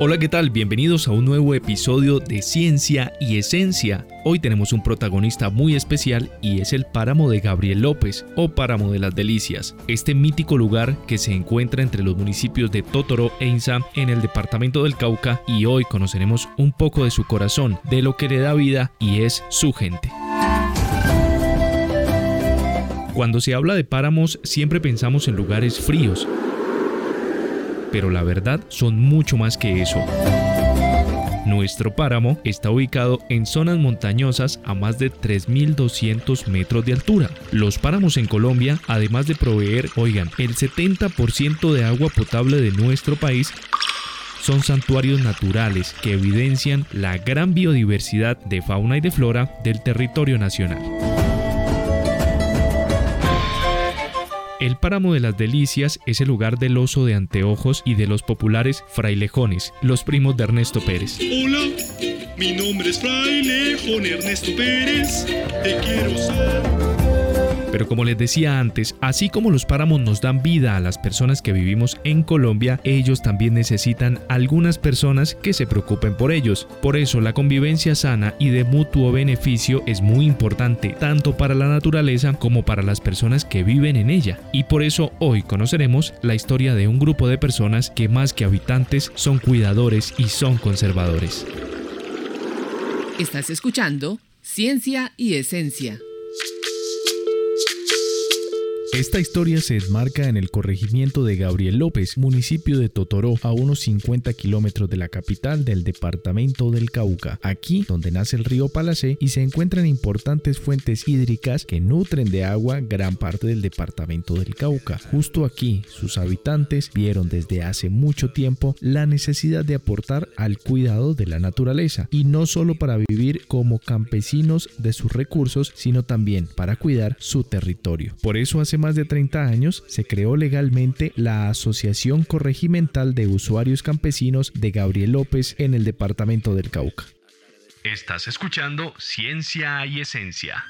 Hola, ¿qué tal? Bienvenidos a un nuevo episodio de Ciencia y Esencia. Hoy tenemos un protagonista muy especial y es el páramo de Gabriel López o páramo de las Delicias, este mítico lugar que se encuentra entre los municipios de Totoro e Insa en el departamento del Cauca y hoy conoceremos un poco de su corazón, de lo que le da vida y es su gente. Cuando se habla de páramos siempre pensamos en lugares fríos, pero la verdad son mucho más que eso. Nuestro páramo está ubicado en zonas montañosas a más de 3.200 metros de altura. Los páramos en Colombia, además de proveer, oigan, el 70% de agua potable de nuestro país, son santuarios naturales que evidencian la gran biodiversidad de fauna y de flora del territorio nacional. El páramo de las Delicias es el lugar del oso de anteojos y de los populares frailejones, los primos de Ernesto Pérez. Hola, mi nombre es Frailejón Ernesto Pérez, te quiero. Pero como les decía antes, así como los páramos nos dan vida a las personas que vivimos en Colombia, ellos también necesitan algunas personas que se preocupen por ellos. Por eso la convivencia sana y de mutuo beneficio es muy importante tanto para la naturaleza como para las personas que viven en ella. Y por eso hoy conoceremos la historia de un grupo de personas que más que habitantes son cuidadores y son conservadores. Estás escuchando Ciencia y Esencia. Esta historia se enmarca en el corregimiento de Gabriel López, municipio de Totoró, a unos 50 kilómetros de la capital del departamento del Cauca. Aquí, donde nace el río Palacé y se encuentran importantes fuentes hídricas que nutren de agua gran parte del departamento del Cauca. Justo aquí, sus habitantes vieron desde hace mucho tiempo la necesidad de aportar al cuidado de la naturaleza, y no solo para vivir como campesinos de sus recursos, sino también para cuidar su territorio. Por eso hace más de 30 años se creó legalmente la Asociación Corregimental de Usuarios Campesinos de Gabriel López en el departamento del Cauca. Estás escuchando Ciencia y Esencia.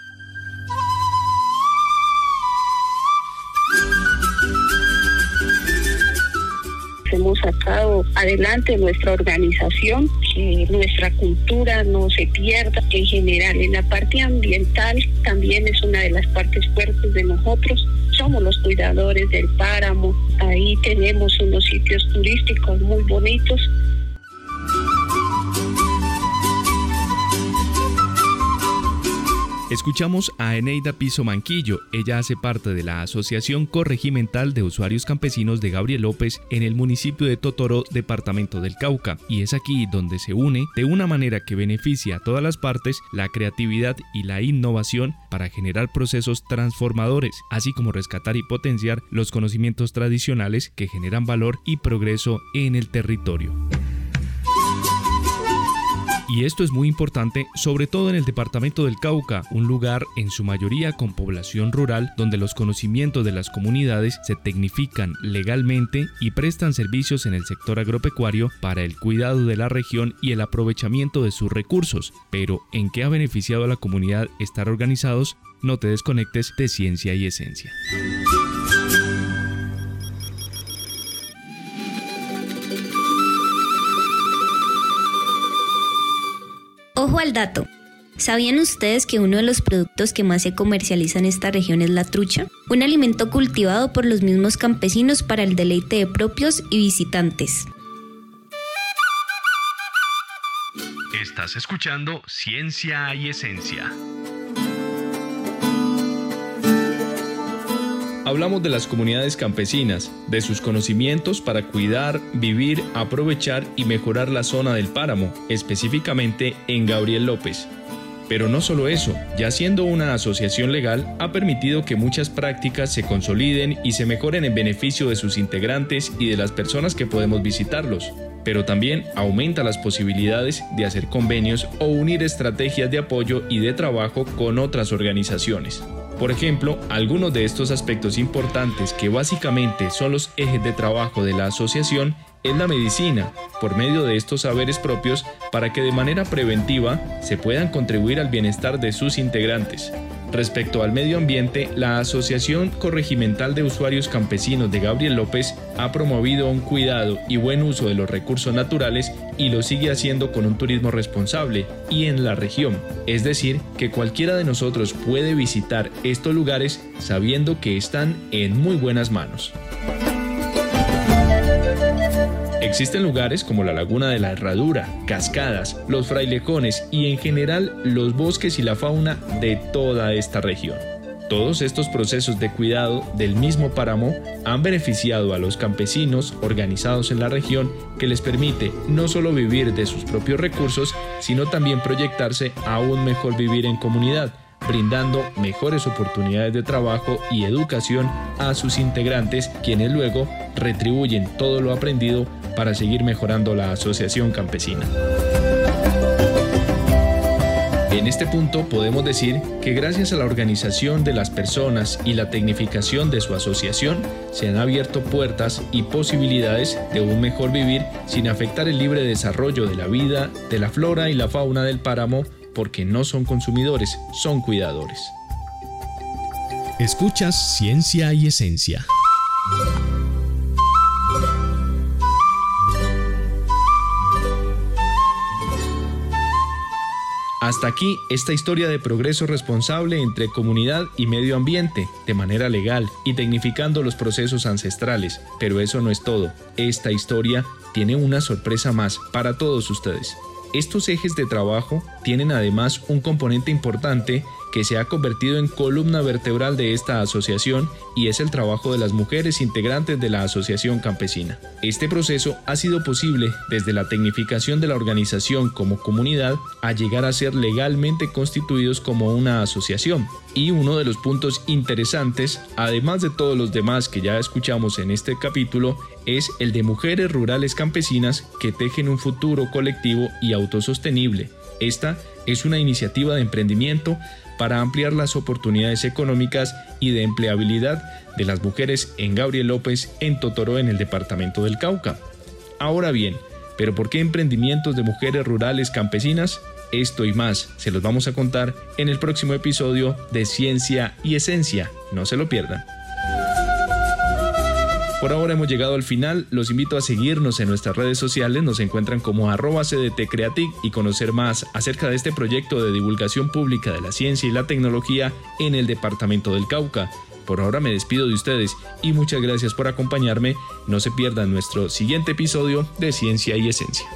Hemos sacado adelante nuestra organización, que nuestra cultura no se pierda. En general, en la parte ambiental también es una de las partes fuertes de nosotros. Somos los cuidadores del páramo. Ahí tenemos unos sitios turísticos muy bonitos Escuchamos a Eneida Piso Manquillo. Ella hace parte de la Asociación Corregimental de Usuarios Campesinos de Gabriel López en el municipio de Totoro, departamento del Cauca. Y es aquí donde se une, de una manera que beneficia a todas las partes, la creatividad y la innovación para generar procesos transformadores, así como rescatar y potenciar los conocimientos tradicionales que generan valor y progreso en el territorio. Y esto es muy importante, sobre todo en el departamento del Cauca, un lugar en su mayoría con población rural donde los conocimientos de las comunidades se tecnifican legalmente y prestan servicios en el sector agropecuario para el cuidado de la región y el aprovechamiento de sus recursos. Pero, ¿en qué ha beneficiado a la comunidad estar organizados? No te desconectes de ciencia y esencia. Ojo al dato. ¿Sabían ustedes que uno de los productos que más se comercializa en esta región es la trucha? Un alimento cultivado por los mismos campesinos para el deleite de propios y visitantes. Estás escuchando Ciencia y Esencia. Hablamos de las comunidades campesinas, de sus conocimientos para cuidar, vivir, aprovechar y mejorar la zona del páramo, específicamente en Gabriel López. Pero no solo eso, ya siendo una asociación legal, ha permitido que muchas prácticas se consoliden y se mejoren en beneficio de sus integrantes y de las personas que podemos visitarlos. Pero también aumenta las posibilidades de hacer convenios o unir estrategias de apoyo y de trabajo con otras organizaciones. Por ejemplo, algunos de estos aspectos importantes que básicamente son los ejes de trabajo de la asociación es la medicina, por medio de estos saberes propios para que de manera preventiva se puedan contribuir al bienestar de sus integrantes. Respecto al medio ambiente, la Asociación Corregimental de Usuarios Campesinos de Gabriel López ha promovido un cuidado y buen uso de los recursos naturales y lo sigue haciendo con un turismo responsable y en la región. Es decir, que cualquiera de nosotros puede visitar estos lugares sabiendo que están en muy buenas manos. Existen lugares como la Laguna de la Herradura, cascadas, los frailejones y en general los bosques y la fauna de toda esta región. Todos estos procesos de cuidado del mismo páramo han beneficiado a los campesinos organizados en la región que les permite no solo vivir de sus propios recursos, sino también proyectarse a un mejor vivir en comunidad, brindando mejores oportunidades de trabajo y educación a sus integrantes, quienes luego retribuyen todo lo aprendido para seguir mejorando la asociación campesina. En este punto podemos decir que gracias a la organización de las personas y la tecnificación de su asociación se han abierto puertas y posibilidades de un mejor vivir sin afectar el libre desarrollo de la vida, de la flora y la fauna del páramo porque no son consumidores, son cuidadores. Escuchas Ciencia y Esencia. Hasta aquí esta historia de progreso responsable entre comunidad y medio ambiente, de manera legal y tecnificando los procesos ancestrales. Pero eso no es todo. Esta historia tiene una sorpresa más para todos ustedes. Estos ejes de trabajo tienen además un componente importante que se ha convertido en columna vertebral de esta asociación y es el trabajo de las mujeres integrantes de la Asociación Campesina. Este proceso ha sido posible desde la tecnificación de la organización como comunidad a llegar a ser legalmente constituidos como una asociación. Y uno de los puntos interesantes, además de todos los demás que ya escuchamos en este capítulo, es el de mujeres rurales campesinas que tejen un futuro colectivo y autosostenible. Esta es una iniciativa de emprendimiento para ampliar las oportunidades económicas y de empleabilidad de las mujeres en Gabriel López en Totoró en el departamento del Cauca. Ahora bien, ¿pero por qué emprendimientos de mujeres rurales campesinas? Esto y más se los vamos a contar en el próximo episodio de Ciencia y Esencia. No se lo pierdan. Por ahora hemos llegado al final, los invito a seguirnos en nuestras redes sociales, nos encuentran como arroba CDT Creatic y conocer más acerca de este proyecto de divulgación pública de la ciencia y la tecnología en el departamento del Cauca. Por ahora me despido de ustedes y muchas gracias por acompañarme. No se pierdan nuestro siguiente episodio de Ciencia y Esencia.